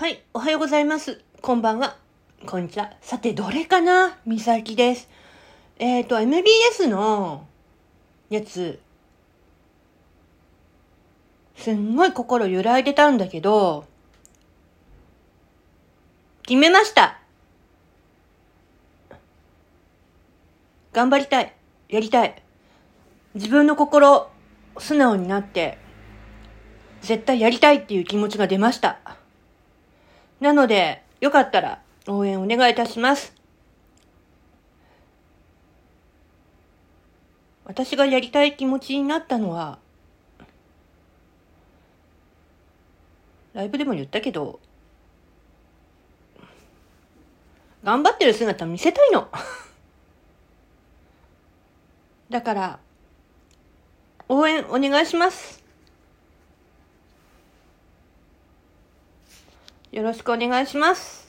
はい、おはようございます。こんばんは。こんにちは。さて、どれかな？みさきです。えっ、と、MBS のやつ、すんごい心揺らいでたんだけど、決めました。頑張りたい。やりたい。自分の心、素直になって、絶対やりたいっていう気持ちが出ました。なので、よかったら応援お願いいたします。私がやりたい気持ちになったのは、ライブでも言ったけど、頑張ってる姿見せたいの。だから、応援お願いします。よろしくお願いします。